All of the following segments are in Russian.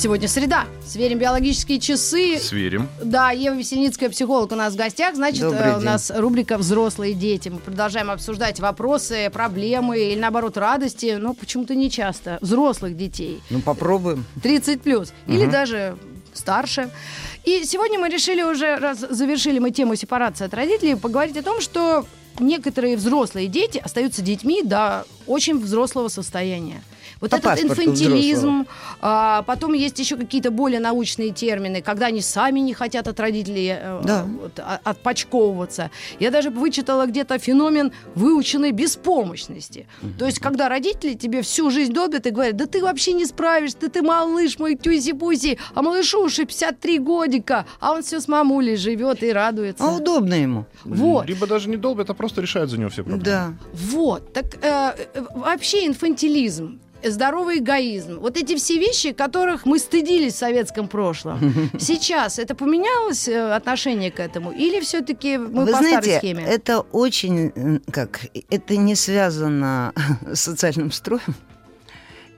Сегодня среда. Сверим биологические часы. Сверим. Да, Ева Весельницкая, психолог у нас в гостях. Значит, э, у нас рубрика «Взрослые дети». Мы продолжаем обсуждать вопросы, проблемы или, наоборот, радости, но почему-то не часто. Взрослых детей. Ну, попробуем. 30 плюс. Или даже старше. И сегодня мы решили уже, раз завершили мы тему сепарации от родителей, поговорить о том, что некоторые взрослые дети остаются детьми до очень взрослого состояния. Вот По этот инфантилизм, а, потом есть еще какие-то более научные термины, когда они сами не хотят от родителей э, Да. вот, а- отпочковываться. Я даже вычитала где-то феномен выученной беспомощности. То есть, когда родители тебе всю жизнь долбят и говорят, да ты вообще не справишься, да ты малыш мой, тюзи-пузи, а малышу уже 53 годика, а он все с мамулей живет и радуется. А удобно ему. Вот. Либо даже не долбят, а просто решают за него все проблемы. Да. Вот, так э, э, вообще инфантилизм, здоровый эгоизм, вот эти все вещи, которых мы стыдились в советском прошлом. Сейчас это поменялось э, отношение к этому, или все-таки мы Вы по знаете, старой схеме? это очень, как, это не связано с социальным строем.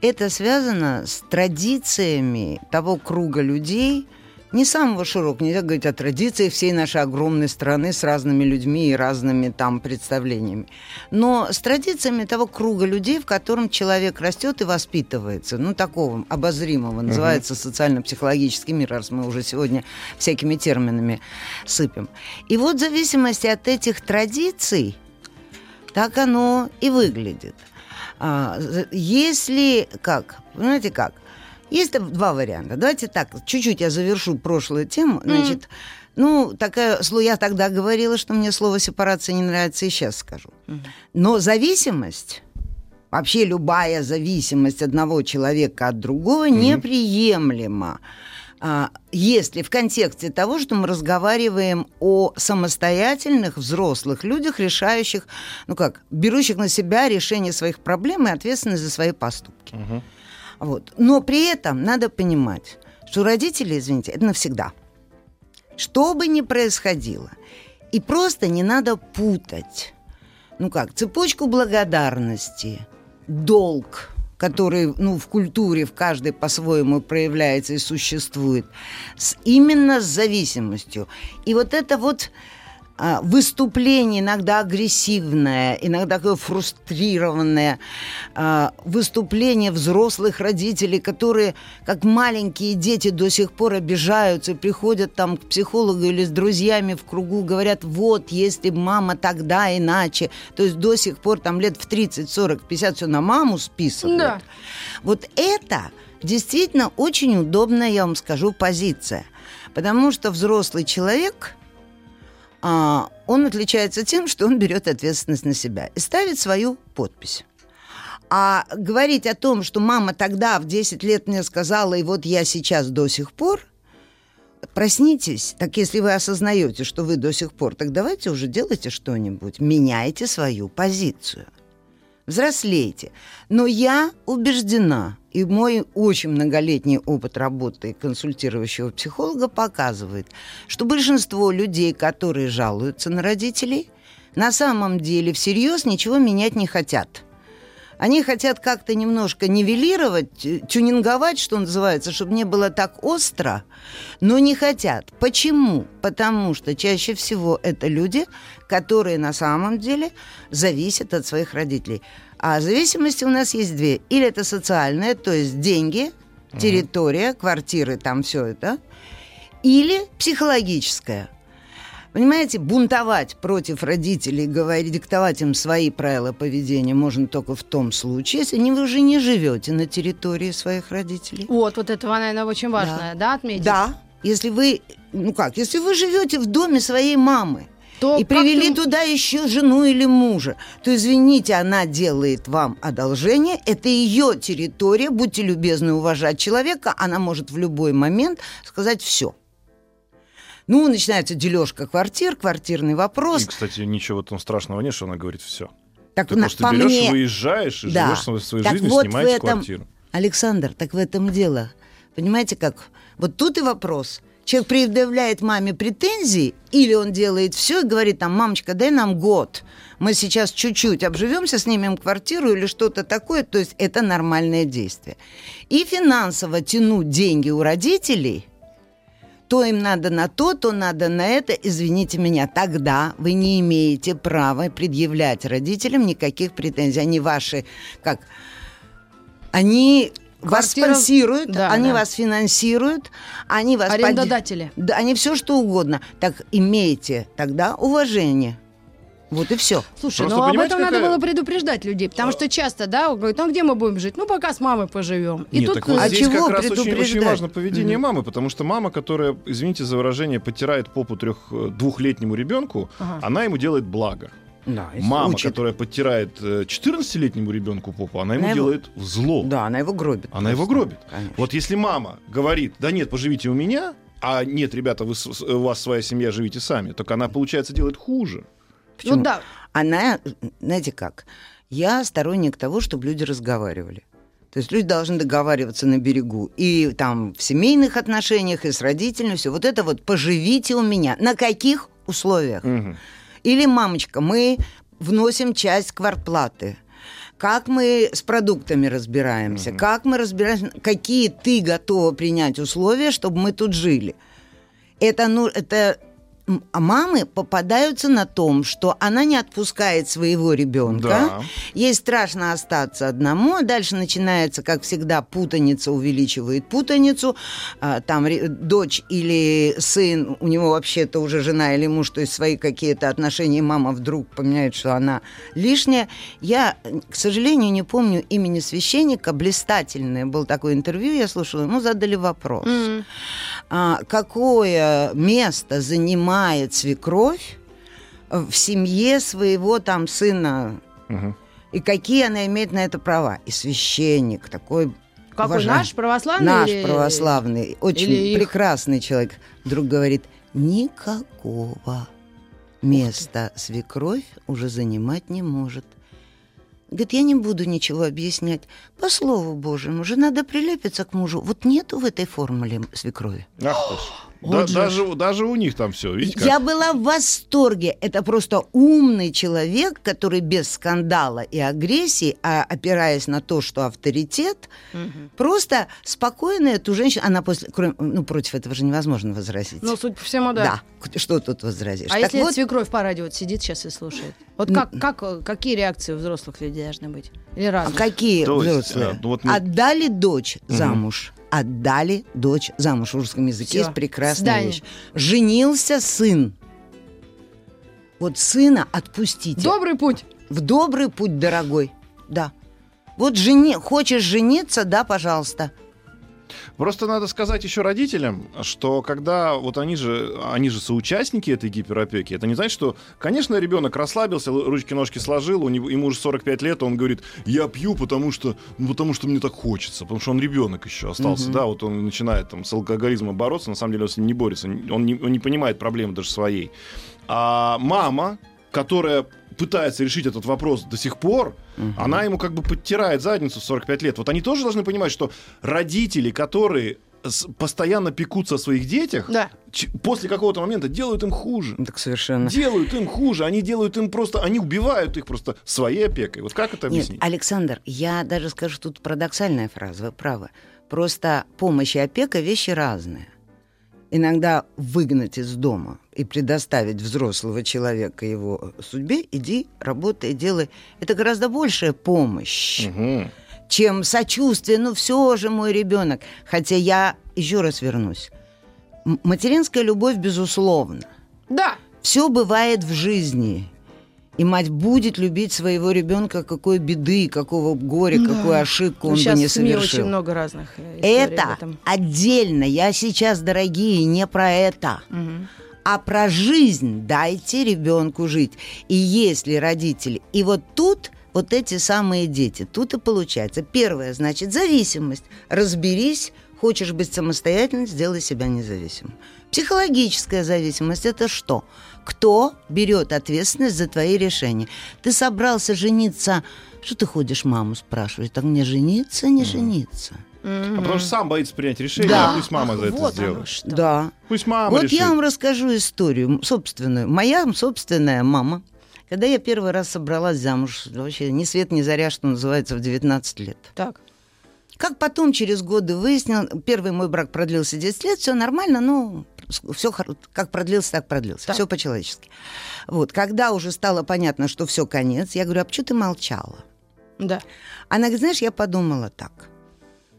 Это связано с традициями того круга людей, не самого широкого, нельзя говорить о традициях всей нашей огромной страны с разными людьми и разными там представлениями, но с традициями того круга людей, в котором человек растет и воспитывается, ну, такого обозримого, называется социально-психологический мир, раз мы уже сегодня всякими терминами сыпем. И вот в зависимости от этих традиций, так оно и выглядит. А, если как, понимаете как? Есть два варианта. Давайте так, чуть-чуть я завершу прошлую тему. Значит, ну, такая, я тогда говорила, что мне слово сепарация не нравится, и сейчас скажу. Но зависимость, вообще любая зависимость одного человека от другого неприемлема. А, если в контексте того, что мы разговариваем о самостоятельных взрослых людях, решающих, ну как, берущих на себя решение своих проблем и ответственность за свои поступки. Мгм. Вот. Но при этом надо понимать, что родители, извините, это навсегда. Что бы ни происходило. И просто не надо путать. Ну как, цепочку благодарности, долг, который ну, в культуре в каждой по-своему проявляется и существует, с, именно с зависимостью. И вот это вот выступление иногда агрессивное, иногда такое фрустрированное, а, выступление взрослых родителей, которые, как маленькие дети, до сих пор обижаются приходят там к психологу или с друзьями в кругу, говорят, вот, если мама тогда иначе. То есть до сих пор там лет в 30, 40, 50 все на маму списывают. Да. Вот это действительно очень удобная, я вам скажу, позиция. Потому что взрослый человек, а, он отличается тем, что он берет ответственность на себя и ставит свою подпись. А говорить о том, что мама тогда в 10 лет мне сказала, и вот я сейчас до сих пор, проснитесь, так если вы осознаете, что вы до сих пор, так давайте уже делайте что-нибудь, меняйте свою позицию взрослейте. Но я убеждена, и мой очень многолетний опыт работы консультирующего психолога показывает, что большинство людей, которые жалуются на родителей, на самом деле всерьез ничего менять не хотят. Они хотят как-то немножко нивелировать, э, тюнинговать, что называется, чтобы не было так остро, но не хотят. Почему? Потому что чаще всего это люди, которые на самом деле зависят от своих родителей. А зависимости у нас есть две. Или это социальная, то есть деньги, территория, квартиры, там все это, или психологическая. Понимаете, бунтовать против родителей, говорить, диктовать им свои правила поведения можно только в том случае, если не- вы уже не живете на территории своих родителей. Вот, вот это, наверное, очень важно, да, отметить? Да, если вы, ну как, если вы живете в доме своей мамы, То и привели ты- туда еще жену или мужа, то извините, она делает вам одолжение, это ее территория, будьте любезны уважать человека, она может в любой момент сказать все. Ну, начинается дележка квартир, квартирный вопрос. И, кстати, ничего этом страшного нет, что она говорит все. Так Ты на- просто берешь, мне- выезжаешь и Да. живешь своей, Так жизнью, вот снимаете этом- квартиру. Александр, так в этом дело. Понимаете как? Вот тут и вопрос. Человек предъявляет маме претензии, или он делает все и говорит там, мамочка, дай нам год. Мы сейчас чуть-чуть обживемся, снимем квартиру или что-то такое. То есть это нормальное действие. И финансово тянуть деньги у родителей, то им надо на то, то надо на это, извините меня, тогда вы не имеете права предъявлять родителям никаких претензий. Они ваши, как, они вас Квартира- спонсируют, Да, они да. вас финансируют, они вас... Арендодатели. Да, они все что угодно. Так имейте тогда уважение. Вот и все. Слушай, Просто ну об этом надо какая- было предупреждать людей, потому что часто, да, он говорит, ну а где мы будем жить? Ну пока с мамой поживем. И Нет, тут так вот А здесь чего как раз очень, очень важно поведение мамы, потому что мама, которая, извините за выражение, подтирает попу трех, э, двухлетнему ребенку, Ага. она ему делает благо. Да, Мама, учит. которая подтирает э, 14-летнему ребенку попу, она ему Она его- делает зло. Да, она его гробит. Она его просто. гробит. Конечно. Вот если мама говорит, да нет, поживите у меня, а нет, ребята, вы, у вас своя семья, живите сами, только она, получается, делает хуже. Почему? Ну да, Она, знаете как, я сторонник того, чтобы люди разговаривали. То есть люди должны договариваться на берегу. И там в семейных отношениях, и с родителями, все. Вот это вот поживите у меня. На каких условиях? Мгм. Или, мамочка, мы вносим часть квартплаты. Как мы с продуктами разбираемся? Как мы разбираемся? Какие ты готова принять условия, чтобы мы тут жили? Это, ну, это мамы попадаются на том, что она не отпускает своего ребенка. Да. Ей страшно остаться одному, а дальше начинается, как всегда, путаница увеличивает путаницу. А, Там ре- дочь или сын, у него вообще-то уже жена или муж, то есть свои какие-то отношения, мама вдруг понимает, что она лишняя. Я, к сожалению, не помню имени священника, блистательное был такое интервью, я слушала, ему задали вопрос. А, какое место занимает свекровь в семье своего там сына Мгм. и какие она имеет на это права. И священник такой какой уважаемый, наш православный? наш или- православный, очень или их? прекрасный человек, вдруг говорит, никакого места свекровь уже занимать не может. Говорит, я не буду ничего объяснять. По слову Божьему, же надо прилепиться к мужу. Вот нету в этой формуле свекрови. Ах Да- же даже, даже у них там все, видите как? Я была в восторге. Это просто умный человек, который без скандала и агрессии, а опираясь на то, что авторитет, Мгм. просто спокойно эту женщину, она после, кроме, ну, против этого же невозможно возразить. Ну, судя по всему, да. да. Что тут возразишь? А Так если вот, свекровь по радио вот сидит сейчас и слушает? Вот как, как, э, какие реакции у взрослых людей должны быть? Или а разные? какие То есть, взрослые? э, ну вот мы- Отдали дочь Мгм. замуж. Отдали дочь замуж. В русском языке Всё. есть прекрасная Свидание. вещь. Женился сын. Вот сына отпустите. Добрый путь. В добрый путь, дорогой. Да. Вот жени... хочешь жениться, да, пожалуйста. Просто надо сказать еще родителям, что когда вот они же, они же соучастники этой гиперопеки, это не значит, что, конечно, ребенок расслабился, ручки-ножки сложил, у него, ему уже 45 лет, он говорит, я пью, потому что, ну, потому что мне так хочется, потому что он ребенок еще остался, Мгм. да, вот он начинает там с алкоголизмом бороться, на самом деле он с ним не борется, он не, он не понимает проблемы даже своей. А мама, которая пытается решить этот вопрос до сих пор, она ему как бы подтирает задницу в 45 лет. Вот они тоже должны понимать, что родители, которые постоянно пекутся о своих детях, Да. после какого-то момента делают им хуже. Так совершенно. Делают им хуже, они делают им просто, они убивают их просто своей опекой. Вот как это Нет, объяснить? Александр, я даже скажу, тут парадоксальная фраза, вы правы. Просто помощь и опека – вещи разные. Иногда выгнать из дома и предоставить взрослого человека его судьбе, иди, работай, делай. Это гораздо большая помощь. Мгм. чем сочувствие, ну все же мой ребенок. Хотя я еще раз вернусь. М- Материнская любовь, безусловно. Да. Все бывает в жизни. И мать будет любить своего ребенка, какой беды, какого горя, Да. какую ошибку Ну, он сейчас бы не совершил. очень много разных э, Это отдельно. Я сейчас, дорогие, не про это. Мгм. а про жизнь дайте ребенку жить. И если родители... И вот тут вот эти самые дети, тут и получается. Первое, значит, зависимость. Разберись, Хочешь быть самостоятельным, сделай себя независимым. Психологическая зависимость это что? Кто берет ответственность за твои решения? Ты собрался жениться, что ты ходишь маму спрашивать? Так мне жениться, не жениться? А потому что сам боится принять решение, Да. а пусть мама за это вот сделает. что. Да. Пусть мама вот решит. я вам расскажу историю собственную. Моя собственная мама, когда я первый раз собралась замуж, вообще ни свет, ни заря, что называется, в 19 лет. Так. Как потом через годы выяснил, первый мой брак продлился 10 лет, все нормально, ну, все как продлился, так продлился, Так. все по-человечески. Вот, когда уже стало понятно, что все конец, я говорю, а почему ты молчала? Да. Она говорит, знаешь, я подумала так.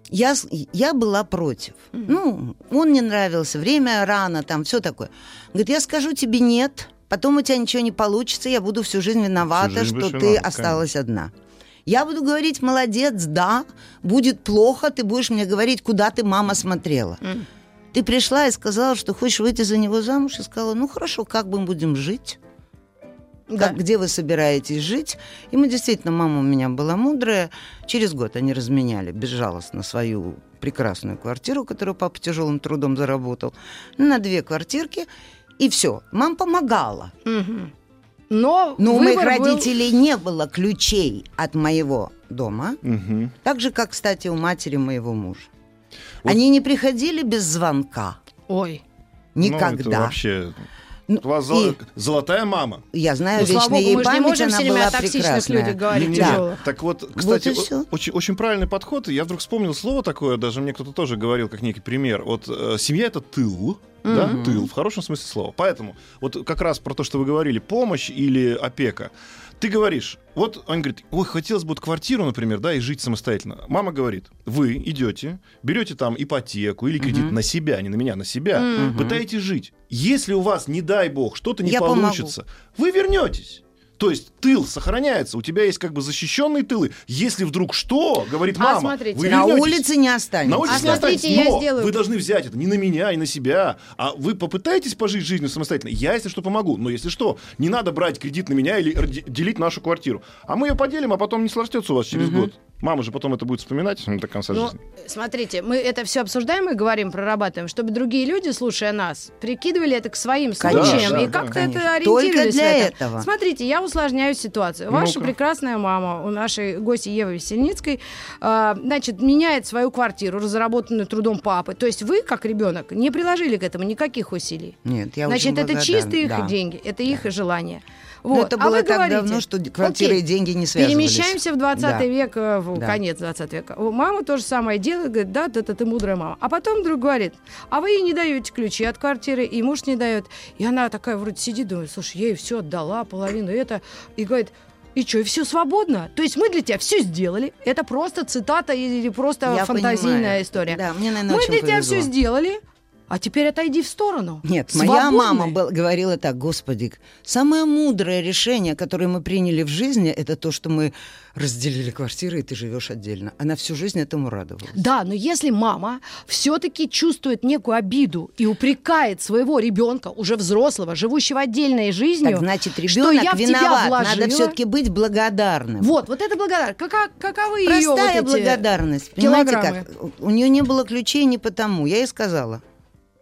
Я, я была против. Ну, он не нравился, время рано, там все такое. Говорит, я скажу тебе нет, потом у тебя ничего не получится, я буду всю жизнь виновата, жизнь что ты виновата, осталась одна. Я буду говорить, молодец, да, будет плохо, ты будешь мне говорить, куда ты, мама, смотрела. Ты пришла и сказала, что хочешь выйти за него замуж, и сказала, ну хорошо, как мы будем жить? Да. как, где вы собираетесь жить. И мы действительно, мама у меня была мудрая. Через год они разменяли безжалостно свою прекрасную квартиру, которую папа тяжелым трудом заработал, на две квартирки. И все. Мама помогала. Мгм. Но, Но у моих выбор был- родителей не было ключей от моего дома. Мгм. Так же, как, кстати, у матери моего мужа. Вот- Они не приходили без звонка. Ой. Ну, это Никогда. вообще... Ну, У вас и- золо- золотая мама. Я знаю, Ну, вечная ей мы же не память, можем она все время была о токсичных прекрасная. людях говорить тяжелых. Так вот, кстати, о- очень, очень правильный подход. И Я вдруг вспомнил слово такое, даже мне кто-то тоже говорил, как некий пример. Вот э, семья это тыл. Да, Мгм. тыл, в хорошем смысле слова. Поэтому, вот как раз про то, что вы говорили, помощь или опека. Ты говоришь, вот он говорит, ой, хотелось бы вот квартиру, например, да, и жить самостоятельно. Мама говорит, вы идете, берете там ипотеку или кредит Мгм. на себя, не на меня, на себя, Мгм. пытаетесь жить. Если у вас, не дай бог, что-то не Я помогу. получится, вы вернетесь. То есть тыл сохраняется, у тебя есть как бы защищенные тылы. Если вдруг что, говорит А, мама, смотрите, вы На вернетесь. улице не останется. На улице А не останетесь, смотрите, я но сделаю- вы должны взять это не на меня и на себя, а вы попытаетесь пожить жизнью самостоятельно. Я, если что, помогу. Но если что, не надо брать кредит на меня или делить нашу квартиру. А мы ее поделим, а потом не сложтется у вас через Мгм. год. Мама же потом это будет вспоминать до конца Ну, жизни. смотрите, мы это все обсуждаем и говорим, прорабатываем, чтобы другие люди, слушая нас, прикидывали это к своим Конечно, случаям да, и да, как-то конечно. это Только ориентировались для в этом. этого. Смотрите, я усложняю ситуацию. Ваша Ну-ка. прекрасная мама, у нашей гости Евы Весельницкой, а, значит, меняет свою квартиру, разработанную трудом папы. То есть вы, как ребенок, не приложили к этому никаких усилий. Нет, я Значит, очень это благодарна. чистые их Да. деньги, это их желание. Но Вот. это а было вы так говорите, давно, что квартиры окей, и деньги не связывались. Перемещаемся в 20 Да. век, э, в Да. конец 20 века. У мамы то же самое делает, говорит, да, ты, ты, ты мудрая мама. А потом вдруг говорит, а вы ей не даете ключи от квартиры, и муж не дает. И она такая вроде сидит, думает, слушай, я ей все отдала, половину это. И говорит, и что, и все свободно? То есть мы для тебя все сделали. Это просто цитата или просто Я фантазийная понимаю. история. Да, мне, наверное, мы для тебя повезло. все сделали, а теперь отойди в сторону. Нет, моя Свободны. мама был- говорила так, господи, самое мудрое решение, которое мы приняли в жизни, это то, что мы разделили квартиры, и ты живешь отдельно. Она всю жизнь этому радовалась. Да, но если мама все-таки чувствует некую обиду и упрекает своего ребенка, уже взрослого, живущего отдельной жизнью, Так значит, что ребенок я в тебя виноват. вложила. Надо все-таки быть благодарным. Вот, вот это благодарность. Кака- каковы ее Простая вот эти... благодарность. Понимаете как? У нее не было ключей не потому. Я ей сказала,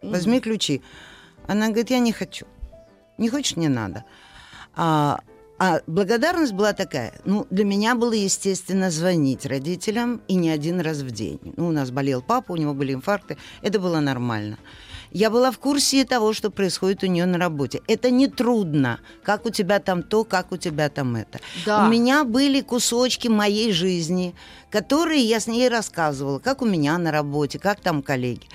возьми ключи. Она говорит, я не хочу. Не хочешь, не надо. А, а благодарность была такая. Ну, для меня было, естественно, звонить родителям и не один раз в день. Ну, у нас болел папа, у него были инфаркты. Это было нормально. Я была в курсе того, что происходит у нее на работе. Это не трудно. Как у тебя там то, как у тебя там это. Да. У меня были кусочки моей жизни, которые я с ней рассказывала, как у меня на работе, как там коллеги.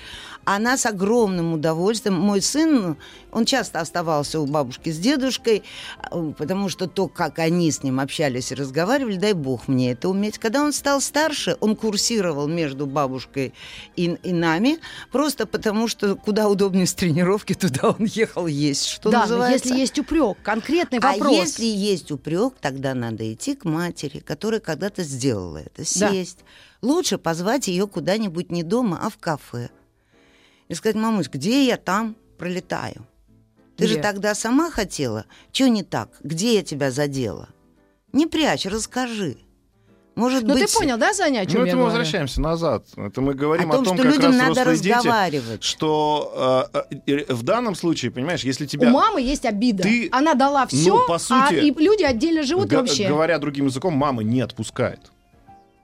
Она с огромным удовольствием, мой сын, он часто оставался у бабушки с дедушкой, э, потому что то, как они с ним общались и разговаривали, дай бог мне это уметь. Когда он стал старше, он курсировал между бабушкой и, и нами, просто потому что куда удобнее с тренировки, туда он ехал есть, что да, называется. но если есть упрек, конкретный А вопрос. если есть упрек, тогда надо идти к матери, которая когда-то сделала это, Да. сесть. Лучше позвать ее куда-нибудь не дома, а в кафе. И сказать, мамусь, где я там пролетаю? Ты же Где? тогда сама хотела. Чего не так? Где я тебя задела? Не прячь, расскажи. Может Ну, быть... ты понял, да, Саня, о чем Ну, я это мы говорю? возвращаемся назад. Это мы говорим О том, о том, что как людям раз надо взрослые дети, разговаривать. что э, э, в данном случае, понимаешь, если У тебя... мамы есть обида. Ты- Она дала все, Ну, по а сути, и люди отдельно живут вообще. Говоря другим языком, мама не отпускает.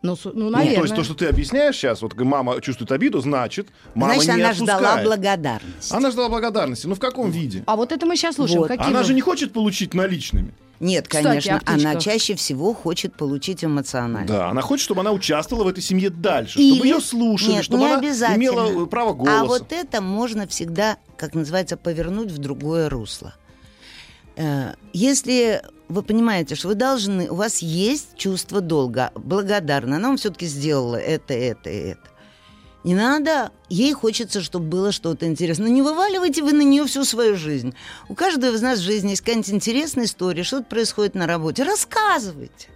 Ну, ну, Ну, наверное. то есть то, что ты объясняешь сейчас, вот мама чувствует обиду, значит, мама Значит, не она отпускает. ждала благодарности. Она ждала благодарности. Ну в каком виде? А вот это мы сейчас слушаем. Вот. Какие Она вы- же не хочет получить наличными. Нет, Кстати, конечно, о птичках. она чаще всего хочет получить эмоционально. Да, она хочет, чтобы она участвовала в этой семье дальше, чтобы ее слушали, Нет, чтобы не она обязательно. имела э, право голоса. А вот это можно всегда, как называется, повернуть в другое русло. Э, Если вы понимаете, что вы должны, у вас есть чувство долга, благодарна, она вам все-таки сделала это, это и это. Не надо, ей хочется, чтобы было что-то интересное. Но не вываливайте вы на нее всю свою жизнь. У каждого из нас в жизни есть какая-нибудь интересная история, что-то происходит на работе. Рассказывайте.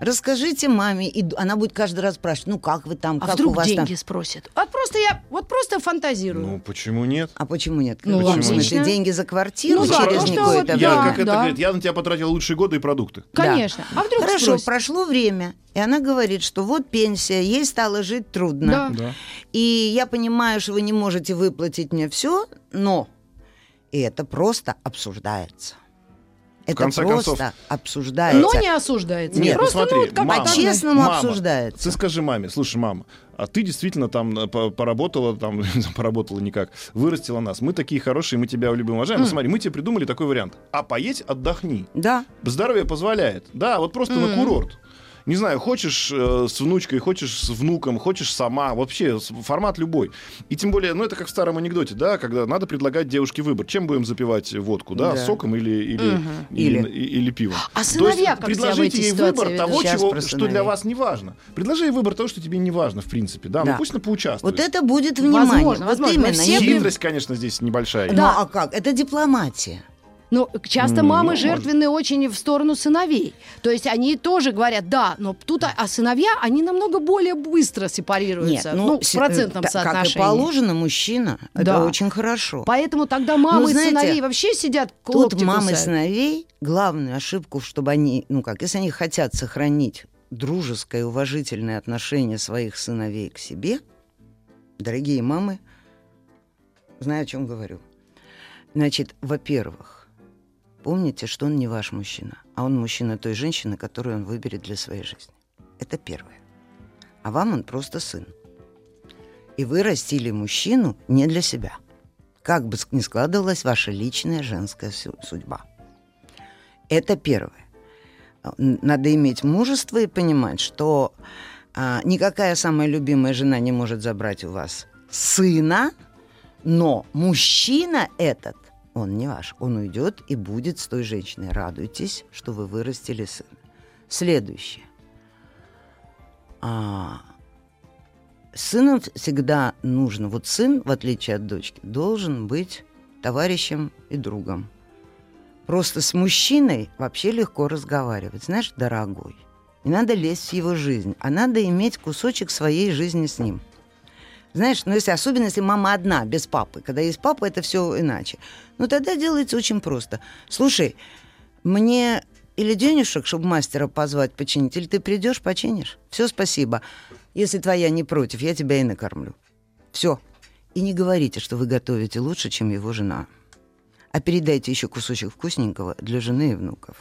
Расскажите маме, и она будет каждый раз спрашивать, ну как вы там, А как вдруг у вас там. деньги спросят? Вот просто я, вот просто фантазирую. Ну, почему нет? А почему нет? Ну, в логично. смысле? Деньги за квартиру Ну да, через что какое-то вот Я, Да, как это да. говорит, я на тебя потратил лучшие годы и продукты. Конечно. А вдруг Хорошо, спросят? прошло время, и она говорит, что вот пенсия, ей стало жить трудно. Да. Да. И я понимаю, что вы не можете выплатить мне все, но и это просто обсуждается. Это конце просто концов, обсуждается. Но не осуждается. Нет, ну просто, смотри, ну, вот как мама. По-честному Мама, обсуждается. Ты скажи маме, слушай, мама, а ты действительно там э, по- поработала, там, поработала никак, вырастила нас. Мы такие хорошие, мы тебя любим, уважаем. Ну, смотри, мы тебе придумали такой вариант. А поесть отдохни. Да. Здоровье позволяет. Да, вот просто на курорт. Не знаю, хочешь э, с внучкой, хочешь с внуком, хочешь сама, вообще формат любой. И тем более, ну это как в старом анекдоте, да, когда надо предлагать девушке выбор. Чем будем запивать водку, да, Да. соком или, или, или, Или. и- или пивом. А То сыновья есть как предложите ей выбор ведут? того, Сейчас чего, что для вас не важно. Предложи ей выбор того, что тебе не важно, в принципе, да, Да. ну пусть она поучаствует. Вот это будет внимание. Возможно, вот возможно. Именно. Хитрость, конечно, здесь небольшая. Ну Да. а как? Это дипломатия. Ну, часто Ну, мамы может. очень в сторону сыновей. То есть они тоже говорят, да, но тут, а, а сыновья, они намного более быстро сепарируются. ну, в си- процентном та- Как и соотношении. положено, мужчина. Да. Это очень хорошо. Поэтому тогда мамы Ну, и знаете, сыновей вообще сидят Тут мамы и сыновей главную ошибку, чтобы они, ну как, если они хотят сохранить дружеское и уважительное отношение своих сыновей к себе, дорогие мамы, знаю, о чем говорю. Значит, во-первых, помните, что он не ваш мужчина, а он мужчина той женщины, которую он выберет для своей жизни. Это первое. А вам он просто сын. И вы растили мужчину не для себя. Как бы ни складывалась ваша личная женская су- судьба. Это первое. Н- Надо иметь мужество и понимать, что а, никакая самая любимая жена не может забрать у вас сына, но мужчина этот, он не ваш, он уйдет и будет с той женщиной. Радуйтесь, что вы вырастили сына. Следующее. А, сыном всегда нужно, вот сын, в отличие от дочки, должен быть товарищем и другом. Просто с мужчиной вообще легко разговаривать. Знаешь, дорогой, не надо лезть в его жизнь, а надо иметь кусочек своей жизни с ним. Знаешь, ну если особенно если мама одна, без папы. Когда есть папа, это все иначе. Ну тогда делается очень просто. Слушай, мне или денежек, чтобы мастера позвать починить, или ты придешь, починишь. Все, спасибо. Если твоя не против, я тебя и накормлю. Все. И не говорите, что вы готовите лучше, чем его жена. А передайте еще кусочек вкусненького для жены и внуков.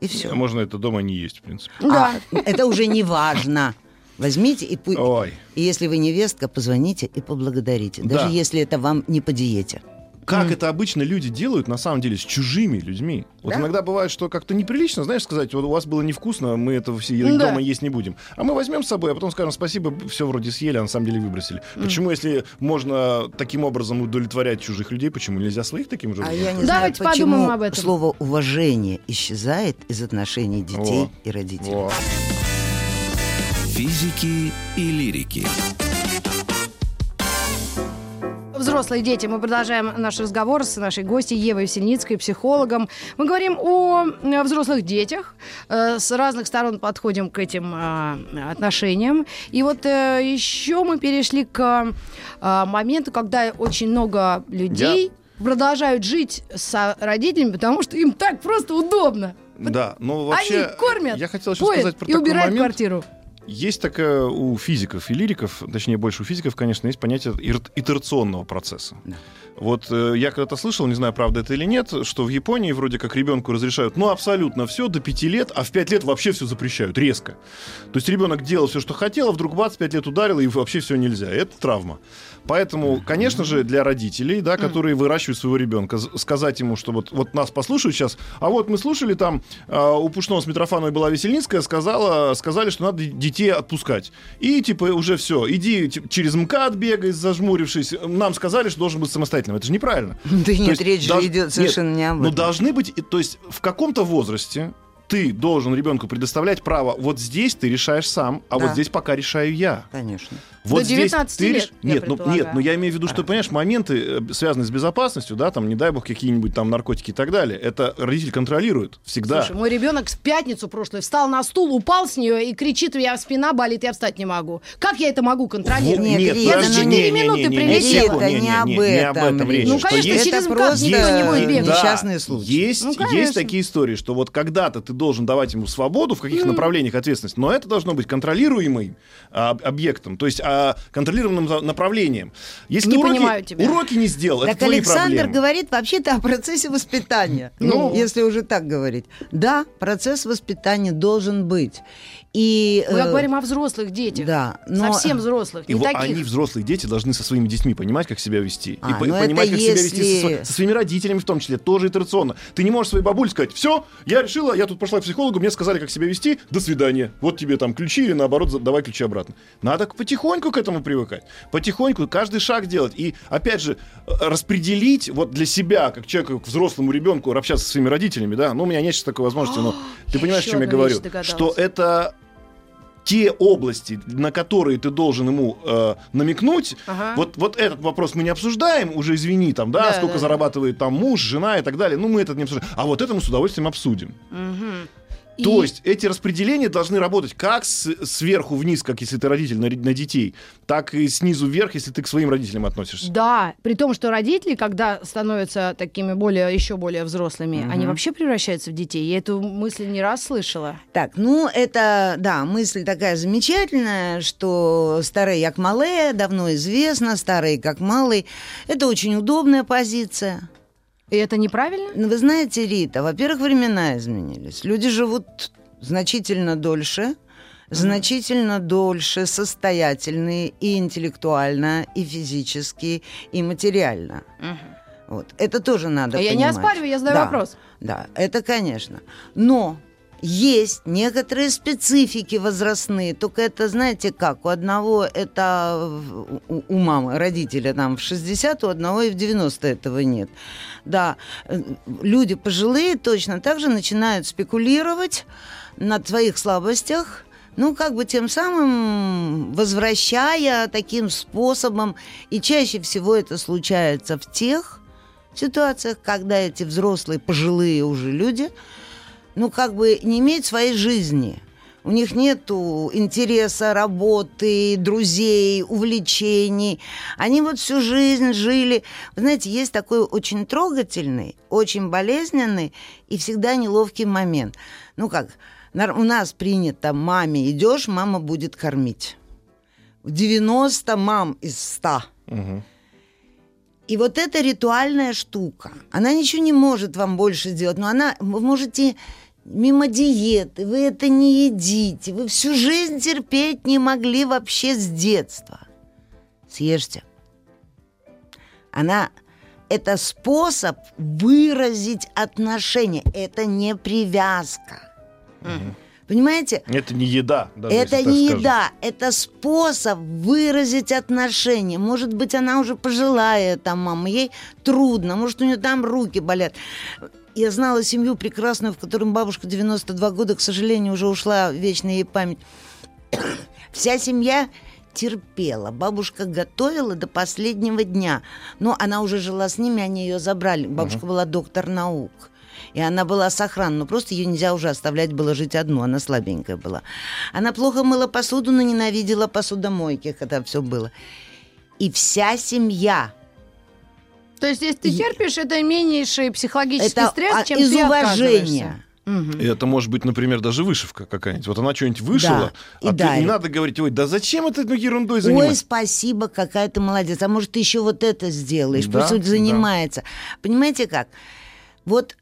И все. Можно это дома не есть, в принципе. Да. это уже не важно. Возьмите и пу- Ой. И если вы невестка, позвоните и поблагодарите. Даже Да. если это вам не по диете. Как это обычно люди делают, на самом деле, с чужими людьми. Вот Да. иногда бывает, что как-то неприлично, знаешь, сказать, вот у вас было невкусно, мы это все Да. дома есть не будем. А мы возьмем с собой, а потом скажем спасибо, все вроде съели, а на самом деле выбросили. Почему, если можно таким образом удовлетворять чужих людей, почему нельзя своих таким же А образом? я не Давайте знаю, почему подумаем об этом. слово уважение исчезает из отношений детей Во. и родителей. Во. Физики и лирики. Взрослые дети. Мы продолжаем наш разговор с нашей гостьей Евой Синицкой, психологом. Мы говорим о э, взрослых детях. Э, С разных сторон подходим к этим э, отношениям. И вот еще мы перешли к моменту, когда очень много людей продолжают жить с родителями, потому что им так просто удобно. Да, но вообще... Они кормят, Я хотел еще поят сказать про и убирают момент. квартиру. Есть такая у физиков и лириков, точнее больше у физиков, конечно, есть понятие итерационного процесса. Да. Вот э, я когда-то слышал, не знаю, правда это или нет, что в Японии вроде как ребенку разрешают, ну абсолютно все до 5 лет, а в 5 лет вообще все запрещают резко. То есть ребенок делал все, что хотел, а вдруг бац, 5 лет ударил, и вообще все нельзя. Это травма. Поэтому, конечно же, для родителей, да, которые выращивают своего ребенка, сказать ему, что вот, вот нас послушают сейчас, а вот мы слушали там, а, у Пушного с Митрофановой была Весельницкая, сказала, сказали, что надо детей отпускать. И типа уже все, иди типа, через МКАД бегай, зажмурившись. Нам сказали, что должен быть самостоятельным. Это же неправильно. Да То нет, есть речь же идет нет, совершенно не об Но этом. должны быть, то есть в каком-то возрасте ты должен ребенку предоставлять право, вот здесь ты решаешь сам, а Да. вот здесь пока решаю я. Конечно. Вот До здесь 19 ты лет, реш- я Нет, ну, нет, но я имею в виду, что, понимаешь, моменты, э, связанные с безопасностью, да, там, не дай бог, какие-нибудь там наркотики и так далее, это родитель контролирует всегда. Слушай, мой ребенок в пятницу прошлую встал на стул, упал с нее и кричит, у меня спина болит, я встать не могу. Как я это могу контролировать? Нет, нет, Рита, подожди, ну, не, минуты не, не, секунду, Это не, не об не, не об этом речь. Ну, конечно, есть- через МКАД просто никто не будет бегать. Да, несчастные случаи. Есть, Ну, есть такие истории, что вот когда-то ты должен давать ему свободу в каких направлениях ответственности, но это должно быть контролируемым а, объектом, то есть а, контролируемым направлением. Если Не уроки, понимаю тебя. уроки не сделал, это Так твои Александр проблемы. говорит вообще-то о процессе воспитания. Ну. Ну, если уже так говорить. Да, процесс воспитания должен быть. И, Мы э, говорим о взрослых детях. да, но- Совсем взрослых, И не таких. они, взрослые дети, должны со своими детьми понимать, как себя вести. А, и по- ну понимать, как себя вести со, если- сво- со своими родителями в том числе, тоже итерационно. Ты не можешь своей бабуле сказать, все, я решила, я тут пошла к психологу, мне сказали, как себя вести, до свидания. Вот тебе там ключи или наоборот, давай ключи обратно. Надо потихоньку к этому привыкать. Потихоньку каждый шаг делать. И, опять же, э, распределить вот для себя, как человеку, как взрослому ребенку, общаться со своими родителями, да, ну, у меня нет сейчас такой возможности, но ты понимаешь, о чем я говорю? догадалась. Что это те области, на которые ты должен ему э, намекнуть, Ага. вот, вот этот вопрос мы не обсуждаем, уже извини, там, да, Да, сколько да, зарабатывает там муж, жена и так далее, ну, мы этот не обсуждаем. А вот это мы с удовольствием обсудим. Мгм. И- То есть эти распределения должны работать как с- сверху вниз, как если ты родитель на, на детей, так и снизу вверх, если ты к своим родителям относишься. Да, при том, что родители, когда становятся такими более, еще более взрослыми, они вообще превращаются в детей. Я эту мысль не раз слышала. Так, ну это, да, мысль такая замечательная, что старый як малые, давно известно, старый как малый. Это очень удобная позиция. И это неправильно? Ну, Вы знаете, Рита, во-первых, времена изменились. Люди живут значительно дольше, значительно дольше состоятельные и интеллектуально, и физически, и материально. Вот. Это тоже надо А я не понимать. оспариваю, я задаю Да, вопрос. Да, это конечно. Но есть некоторые специфики возрастные, только это, знаете как, у одного это у, у мамы, родителя там в 60, у одного и в 90 этого нет. Да, э, люди пожилые точно так же начинают спекулировать на своих слабостях, ну, как бы тем самым возвращая таким способом, и чаще всего это случается в тех ситуациях, когда эти взрослые, пожилые уже люди, ну, как бы не имеют своей жизни. У них нет интереса, работы, друзей, увлечений. Они вот всю жизнь жили. Вы знаете, есть такой очень трогательный, очень болезненный и всегда неловкий момент. Ну как, у нас принято, маме идешь, мама будет кормить. В 90 мам из 100. Мгм. И вот эта ритуальная штука, она ничего не может вам больше сделать, но она, вы можете мимо диеты, вы это не едите, вы всю жизнь терпеть не могли вообще с детства. Съешьте. Она, это способ выразить отношения, это не привязка. Понимаете? Это не еда. даже Это не скажем. еда, это способ выразить отношения. Может быть, она уже пожилая, там, мама, ей трудно, может, у нее там руки болят. Я знала семью прекрасную, в котором бабушка 92 года, к сожалению, уже ушла вечная ей память. Вся семья терпела. Бабушка готовила до последнего дня. Но она уже жила с ними, они ее забрали. Бабушка была доктор наук. И она была с охраной, но просто ее нельзя уже оставлять было жить одну, она слабенькая была. Она плохо мыла посуду, но ненавидела посудомойки, когда все было. И вся семья То есть, если ты терпишь, это меньший психологический это стресс, а, чем из ты уважения. Мгм. И Это может быть, например, даже вышивка какая-нибудь. Вот она что-нибудь вышила, и а ты дарит. не надо говорить, ой, да зачем это ну, ерундой Ой, заниматься? спасибо, какая ты молодец. А может, ты еще вот это сделаешь? Да, Пусть да. занимается. Понимаете как? Вот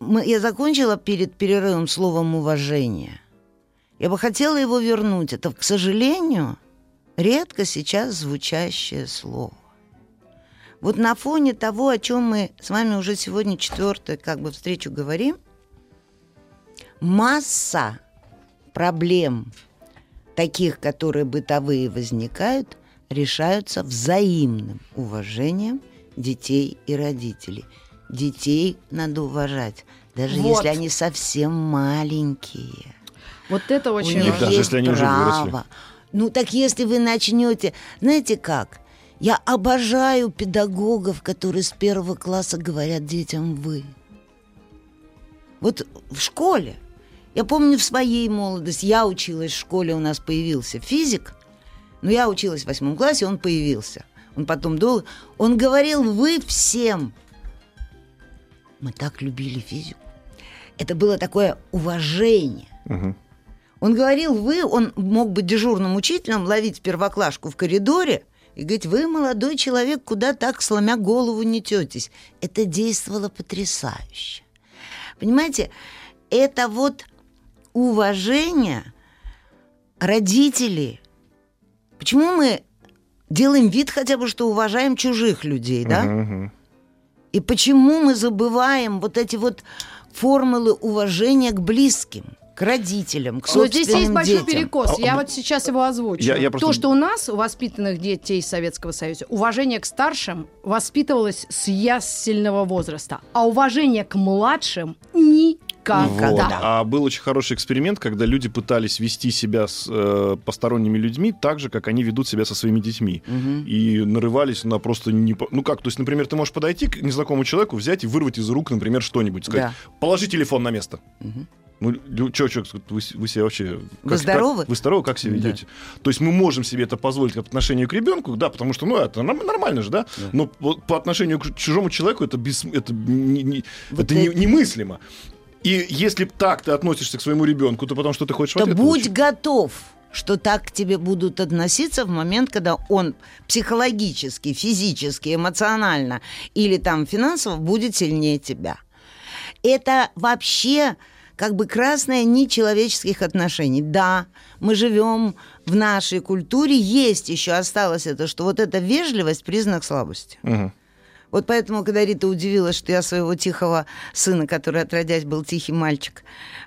я закончила перед перерывом словом уважение. Я бы хотела его вернуть. Это, к сожалению, редко сейчас звучащее слово. Вот на фоне того, о чем мы с вами уже сегодня четвертую как бы встречу говорим, масса проблем, таких, которые бытовые возникают, решаются взаимным уважением детей и родителей. Детей надо уважать, даже Вот. если они совсем маленькие. Вот это У очень них важно. даже есть если они уже выросли. право. Ну так если вы начнете, знаете как? Я обожаю педагогов, которые с первого класса говорят детям вы. Вот в школе. Я помню в своей молодости, я училась в школе, у нас появился физик, но я училась в восьмом классе, он появился. Он потом долго... Он говорил «вы всем». Мы так любили физику. Это было такое уважение. Мгм. Он говорил, вы, он мог быть дежурным учителем, ловить первоклашку в коридоре и говорить, вы, молодой человек, куда так, сломя голову, не тетесь. Это действовало потрясающе. Понимаете, это вот уважение родителей. Почему мы делаем вид хотя бы, что уважаем чужих людей, да? Мгм, мгм. И почему мы забываем вот эти вот формулы уважения к близким, к родителям, к Но Ну, здесь есть собственным большой детям? перекос. А, Я а, вот сейчас его озвучу. я- я просто- То, что у нас, у воспитанных детей Советского Союза, уважение к старшим воспитывалось с ясельного возраста, а уважение к младшим никогда. Вот. А был очень хороший эксперимент, когда люди пытались вести себя с э, посторонними людьми так же, как они ведут себя со своими детьми. И нарывались на просто не... по- Ну как, то есть, например, ты можешь подойти к незнакомому человеку, взять и вырвать из рук, например, что-нибудь. Сказать, положи телефон на место. Ну, что, что, вы, вы себя вообще... Вы здоровы? вы здоровы, как себя Да. ведете? То есть мы можем себе это позволить по отношению к ребенку, да, потому что, ну, это норм- нормально же, да? Но вот по отношению к чужому человеку это, без, это, не- не- Вот это это- немыслимо. И если так ты относишься к своему ребенку, то потом что ты хочешь то будь получить? готов, что так к тебе будут относиться в момент, когда он психологически, физически, эмоционально или там финансово будет сильнее тебя. Это вообще как бы красная нить человеческих отношений. Да, мы живем в нашей культуре, есть еще осталось это, что вот эта вежливость признак слабости. Мгм. Вот поэтому, когда Рита удивилась, что я своего тихого сына, который отродясь был тихий мальчик,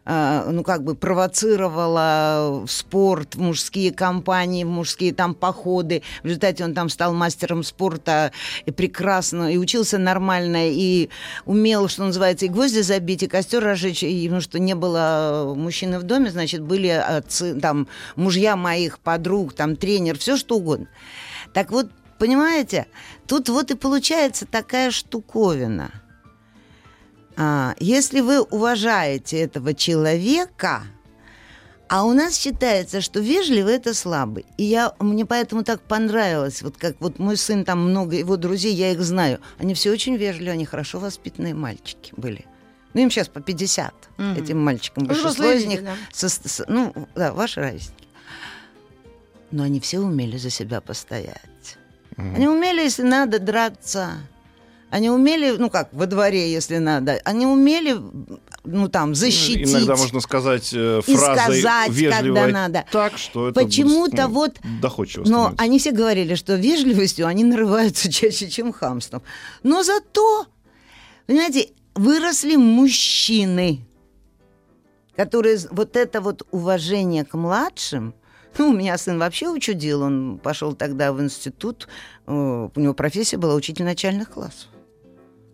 э, ну как бы провоцировала в спорт, в мужские компании, в мужские там походы. В результате он там стал мастером спорта и прекрасно, и учился нормально, и умел, что называется, и гвозди забить, и костер разжечь, и, ну что не было мужчины в доме, значит, были отцы, там, мужья моих подруг, там, тренер, все что угодно. Так вот, понимаете, тут вот и получается такая штуковина. А, если вы уважаете этого человека, а у нас считается, что вежливый это слабый. И я, мне поэтому так понравилось, вот как вот мой сын, там много его друзей, я их знаю. Они все очень вежливые, они хорошо воспитанные мальчики были. Ну, им сейчас по 50, Мгм. этим мальчикам. Большинство Взрослые из них, да. со- с- ну, да, ваши ровесники. Но они все умели за себя постоять. Они умели, если надо, драться. Они умели, ну как, во дворе, если надо. Они умели, ну там, защитить. Иногда можно сказать э, И фразой сказать, вежливой когда надо. так, что это Почему-то будет, ну, вот- доходчиво Но становится. они все говорили, что вежливостью они нарываются чаще, чем хамством. Но зато, понимаете, выросли мужчины, которые вот это вот уважение к младшим, ну, у меня сын вообще учудил, он пошел тогда в институт, э, у него профессия была учитель начальных классов.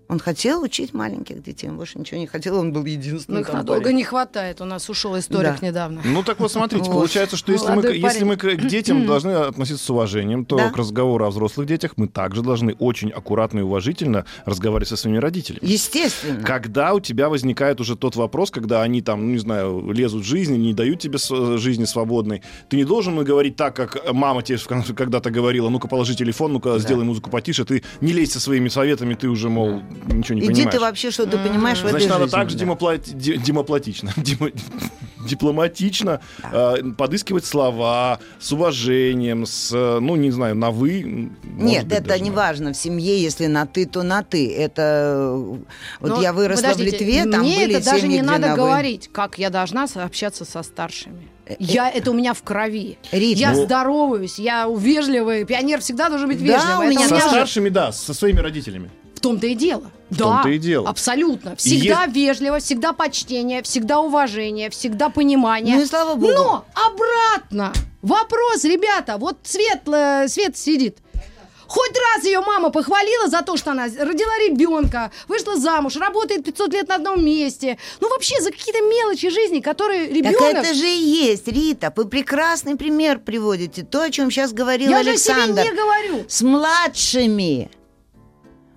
Он хотел учить маленьких детей, он больше ничего не хотел, он был Но единственным. их там надолго парень. не хватает. У нас ушел историк Да. недавно. Ну так вот, смотрите, получается, что если мы, если мы к детям должны относиться с уважением, то Да. к разговору о взрослых детях мы также должны очень аккуратно и уважительно разговаривать со своими родителями. Естественно. Когда у тебя возникает уже тот вопрос, когда они там, ну, не знаю, лезут в жизнь, не дают тебе с- жизни свободной, ты не должен говорить так, как мама тебе когда-то говорила, ну-ка положи телефон, ну-ка сделай музыку потише, ты не лезь со своими советами, ты уже, мол, ничего не Иди понимаешь. ты вообще, что ты понимаешь в Значит, этой надо жизни, также да. демоплати- де- демоплатично, демо- дипломатично э, подыскивать слова с уважением, с, э, ну, не знаю, на «вы». Нет, быть, это даже не на- важно. В семье, если на ты, то на ты. Это э, вот Но, я выросла в Литве, там мне были это даже не надо говорить, как я должна общаться со старшими. Э, Я, это у меня в крови. Рит, я ну- здороваюсь, я вежливый. Пионер всегда должен быть Да, вежливый. у меня Со же- старшими, да, со своими родителями. Том-то и дело. В да, том-то и дело. Абсолютно. Всегда вежливо, всегда почтение, всегда уважение, всегда понимание. Ну и слава богу. Но обратно. Вопрос, ребята. Вот Свет, э, Свет сидит. Хоть раз ее мама похвалила за то, что она родила ребенка, вышла замуж, работает 500 лет на одном месте. Ну, вообще, за какие-то мелочи жизни, которые Так ребенок... это же и есть, Рита. Вы прекрасный пример приводите. То, о чем сейчас говорил Я же о себе Александр. не говорю. С младшими.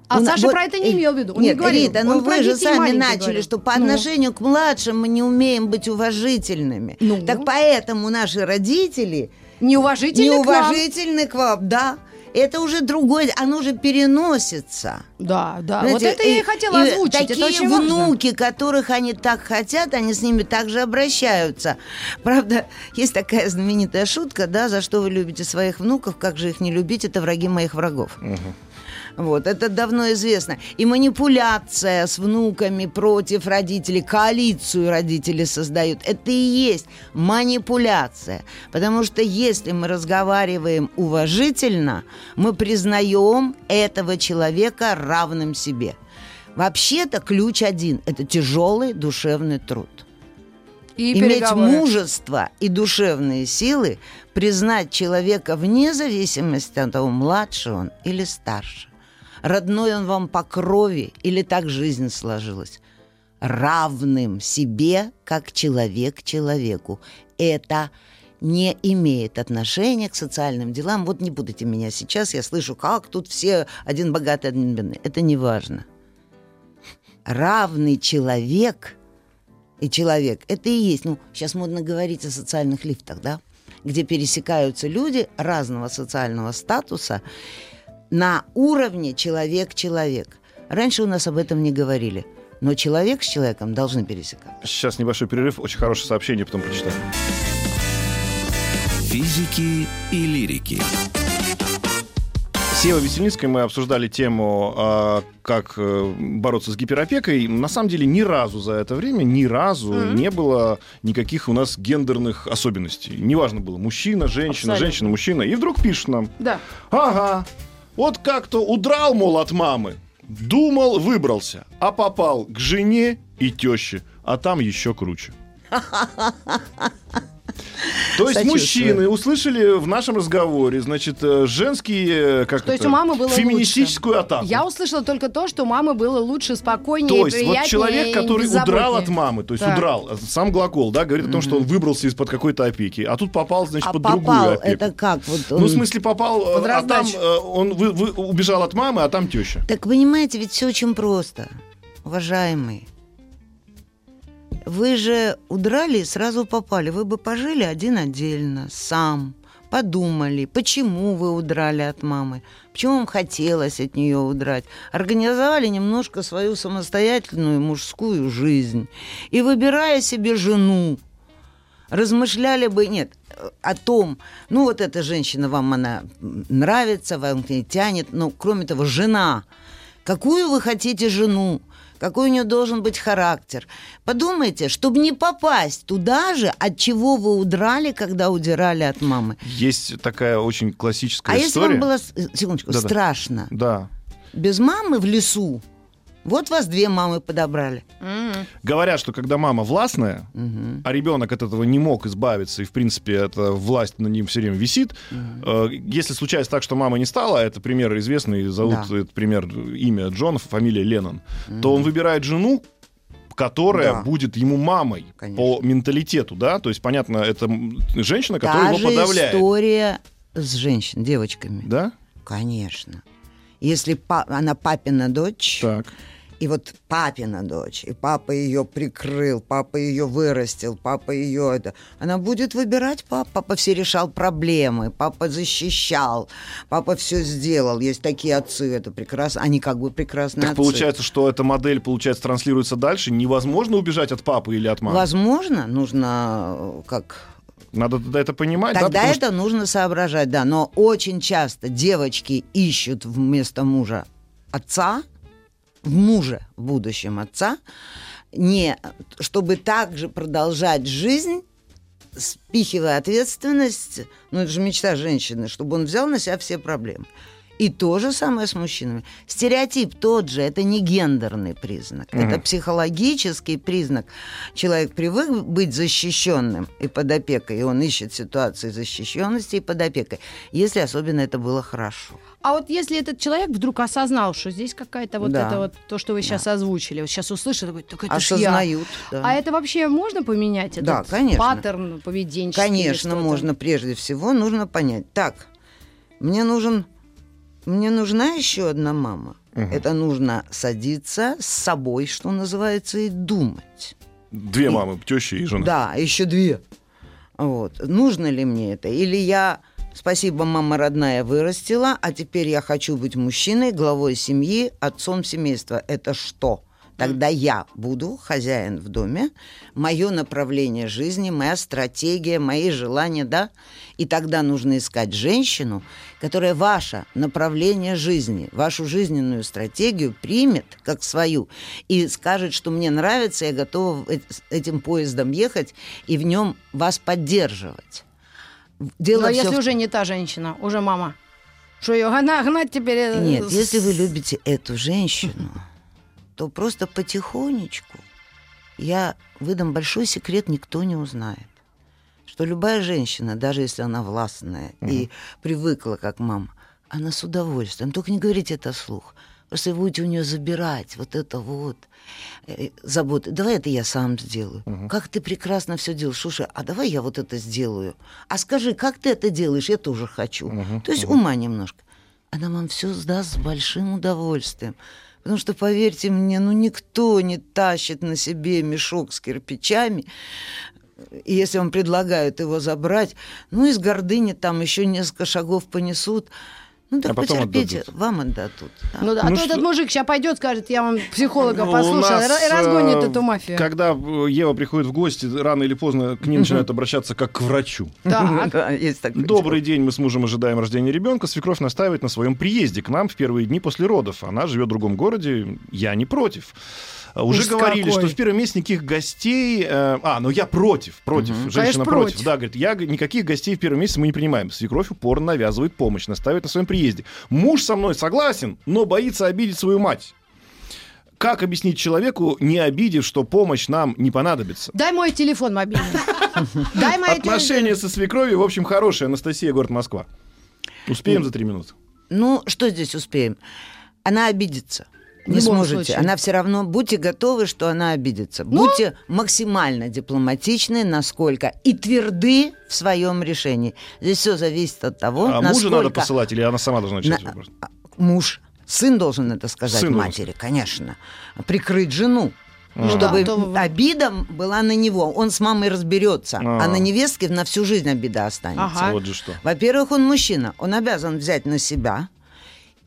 А У на- Саша вот, про это не имел в виду. Он Нет, не говорил. Рита, ну Он вы же сами начали, говорил. что по Ну. отношению к младшим мы не умеем быть уважительными. Ну. Так поэтому наши родители Неуважительно к нам. неуважительны к вам, да. Это уже другое, оно уже переносится. Да, да. Вот Знаете, это я и хотела озвучить. Такие это очень важно. внуки, которых они так хотят, они с ними также обращаются. Правда, есть такая знаменитая шутка, да, за что вы любите своих внуков, как же их не любить, это враги моих врагов. Вот, это давно известно. И манипуляция с внуками против родителей, коалицию родители создают, это и есть манипуляция. Потому что если мы разговариваем уважительно, мы признаем этого человека равным себе. Вообще-то ключ один – это тяжелый душевный труд. И Иметь переговоры. мужество и душевные силы, признать человека вне зависимости от того, младше он или старше. Родной он вам по крови или так жизнь сложилась. Равным себе, как человек человеку. Это не имеет отношения к социальным делам. Вот не будете меня сейчас, я слышу, как тут все один богатый, один бедный. Это не важно. Равный человек и человек, это и есть, ну, сейчас модно говорить о социальных лифтах, да, где пересекаются люди разного социального статуса на уровне человек-человек. Раньше у нас об этом не говорили, но человек с человеком должны пересекаться. Сейчас небольшой перерыв, очень хорошее сообщение, потом прочитаю. Физики и лирики. С Евой Весельницкой мы обсуждали тему, а, как э, бороться с гиперопекой. На самом деле ни разу за это время, ни разу не было никаких у нас гендерных особенностей. Неважно было, мужчина, женщина, Абсолютно. женщина, мужчина. И вдруг пишет нам, Да. ага, вот как-то удрал, мол, от мамы, думал, выбрался, а попал к жене и теще, а там еще круче. То есть мужчины услышали в нашем разговоре, значит, э, женские, э, как То есть у мамы было феминистическую атаку. Я услышала только то, что у мамы было лучше, спокойнее, То есть вот человек, который удрал от мамы, то есть Так. удрал, э, сам глагол, да, говорит о том, что он выбрался из-под какой-то опеки, а тут попал, значит, а под попал, другую опеку. это как? Вот он... Ну, в смысле, попал, Под а там раздачу. он вы- вы- убежал от мамы, а там теща. Так понимаете, ведь все очень просто, уважаемые. Вы же удрали и сразу попали. Вы бы пожили один отдельно, сам, подумали, почему вы удрали от мамы, почему вам хотелось от нее удрать. Организовали немножко свою самостоятельную мужскую жизнь. И выбирая себе жену, размышляли бы, нет, о том, ну вот эта женщина вам она нравится, вам к ней тянет, но кроме того, жена, какую вы хотите жену, какой у нее должен быть характер. Подумайте, чтобы не попасть туда же, от чего вы удрали, когда удирали от мамы. Есть такая очень классическая а если история. вам было, э, секундочку, Да-да. страшно, Да. без мамы в лесу, вот вас две мамы подобрали. М. Говорят, что когда мама властная, Мгм. а ребенок от этого не мог избавиться, и, в принципе, эта власть на ним все время висит. Э, Если случается так, что мама не стала, это пример известный, зовут Да. этот пример имя Джон, фамилия Леннон, то он выбирает жену, которая Да. будет ему мамой Конечно. по менталитету, да, то есть, понятно, это женщина, которая Та его же подавляет. история с женщин, девочками. Да? Конечно. Если па- она папина дочь, Так. и вот папина дочь, и папа ее прикрыл, папа ее вырастил, папа ее это. Она будет выбирать папа. Папа все решал проблемы, папа защищал, папа все сделал. Есть такие отцы, это прекрасно. Они как бы прекрасные Так отцы. получается, что эта модель, получается, транслируется дальше. Невозможно убежать от папы или от мамы. Возможно, нужно э, как Надо тогда это понимать, да? Тогда что- это нужно соображать, да. Но очень часто девочки ищут вместо мужа отца, в муже в будущем отца, не чтобы также продолжать жизнь, спихивая ответственность, ну это же мечта женщины, чтобы он взял на себя все проблемы. И то же самое с мужчинами. Стереотип тот же, это не гендерный признак, это психологический признак. Человек привык быть защищенным и под опекой, и он ищет ситуации защищенности и под опекой, если особенно это было хорошо. А вот если этот человек вдруг осознал, что здесь какая-то вот Да. это вот, то, что вы сейчас озвучили, вот сейчас услышит, такой, так это ж я. Осознают, да. А это вообще можно поменять? Этот Да, конечно. Паттерн поведенческий? Конечно, можно прежде всего нужно понять. Так, мне нужен, мне нужна еще одна мама. Это нужно садиться с собой, что называется, и думать. Две мамы, теща и жена. Да, еще две. Вот. Нужно ли мне это? Или я, спасибо, мама родная вырастила, а теперь я хочу быть мужчиной, главой семьи, отцом семейства. Это что? Тогда я буду хозяин в доме, мое направление жизни, моя стратегия, мои желания, да? И тогда нужно искать женщину, которая ваше направление жизни, вашу жизненную стратегию примет как свою и скажет, что мне нравится, я готова этим поездом ехать и в нем вас поддерживать. Дело Но если в- уже не та женщина, уже мама. Что ее гнать, гнать теперь? э, Нет, если вы любите эту женщину, то просто потихонечку я выдам большой секрет, никто не узнает. Что любая женщина, даже если она властная и привыкла как мама, она с удовольствием, только не говорите это вслух, просто вы будете у нее забирать вот это вот э, заботы. Давай это я сам сделаю. Как ты прекрасно все делаешь. Слушай, а давай я вот это сделаю. А скажи, как ты это делаешь? Я тоже хочу. То есть ума немножко. Она вам все сдаст с большим удовольствием. Потому что, поверьте мне, ну никто не тащит на себе мешок с кирпичами. И если вам предлагают его забрать, ну, из гордыни там еще несколько шагов понесут. Ну, так А потом потерпите, отдадут. вам отдадут. да. Ну да, а Ну то что- этот мужик сейчас пойдет, скажет, я вам психолога Ну, послушал, нас, и разгонит э, эту мафию. Когда э, Ева приходит в гости, рано или поздно к ней начинают обращаться как к врачу. Добрый день, мы с мужем ожидаем рождения ребенка. Свекровь настаивает на своем приезде к нам в первые дни после родов. Она живет в другом городе, я не против. А, Уже Ужас говорили, какой. что в первый месяц никаких гостей... э, а, ну я против, против. Женщина Конечно, против. против. Да, говорит, я никаких гостей в первый месяц мы не принимаем. Свекровь упорно навязывает помощь, настаивает на своем приезде. Муж со мной согласен, но боится обидеть свою мать. Как объяснить человеку, не обидев, что помощь нам не понадобится? Дай мой телефон мобильный. Дай мои Отношения со свекровью, в общем, хорошие. Анастасия, город Москва. Успеем за три минуты? Ну, что здесь успеем? Она обидится. Не сможете. случае. Она все равно, будьте готовы, что она обидится. Ну? Будьте максимально дипломатичны, насколько, и тверды в своем решении. Здесь все зависит от того, А насколько... мужа надо посылать, или она сама должна начать На- а, Муж, сын должен это сказать Сын должен матери, конечно. Прикрыть жену. Ну чтобы да, то- обида была на него, он с мамой разберется, А. а, на невестке на всю жизнь обида останется. Ага. Вот же что. Во-первых, он мужчина, он обязан взять на себя,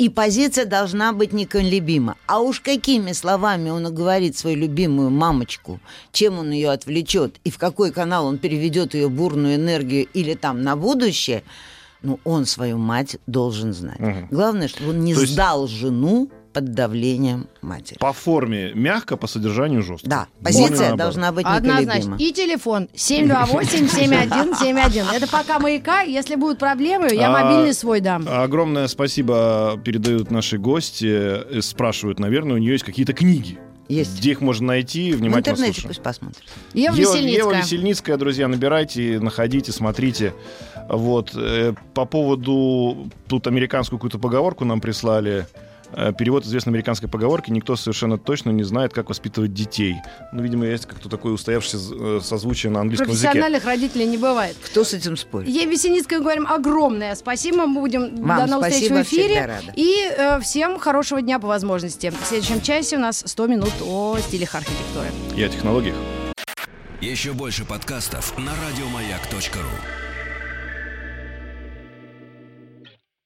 и позиция должна быть неколебима. А уж какими словами он говорит свою любимую мамочку, чем он ее отвлечет и в какой канал он переведет ее бурную энергию или там на будущее, ну, он свою мать должен знать. Мгм. Главное, чтобы он не То есть- сдал жену под давлением матери. По форме мягко, по содержанию жестко. Да, позиция наоборот. должна быть Однозначно. И телефон 728-7171. Это пока маяка. Если будут проблемы, я А, мобильный свой дам. Огромное спасибо передают наши гости. э, Спрашивают, наверное, у нее есть какие-то книги. Есть. Где их можно найти? В Внимательно интернете слушаем. пусть посмотрят. Ева Ева, Весельницкая. Ева Весельницкая, друзья, набирайте, находите, смотрите. Вот. э, По поводу... Тут американскую какую-то поговорку нам прислали. Э, Перевод известной американской поговорки «Никто совершенно точно не знает, как воспитывать детей». Ну, видимо, есть как-то такое устоявшееся э, созвучие на английском языке. Профессиональных родителей не бывает. Кто с этим спорит? Ей Весеницкой говорим огромное спасибо. Мы будем Вам до новых встреч в спасибо, эфире. И э, всем хорошего дня по возможности. В следующем часе у нас 100 минут о стилях архитектуры. И о технологиях. Еще больше подкастов на радиомаяк.ру.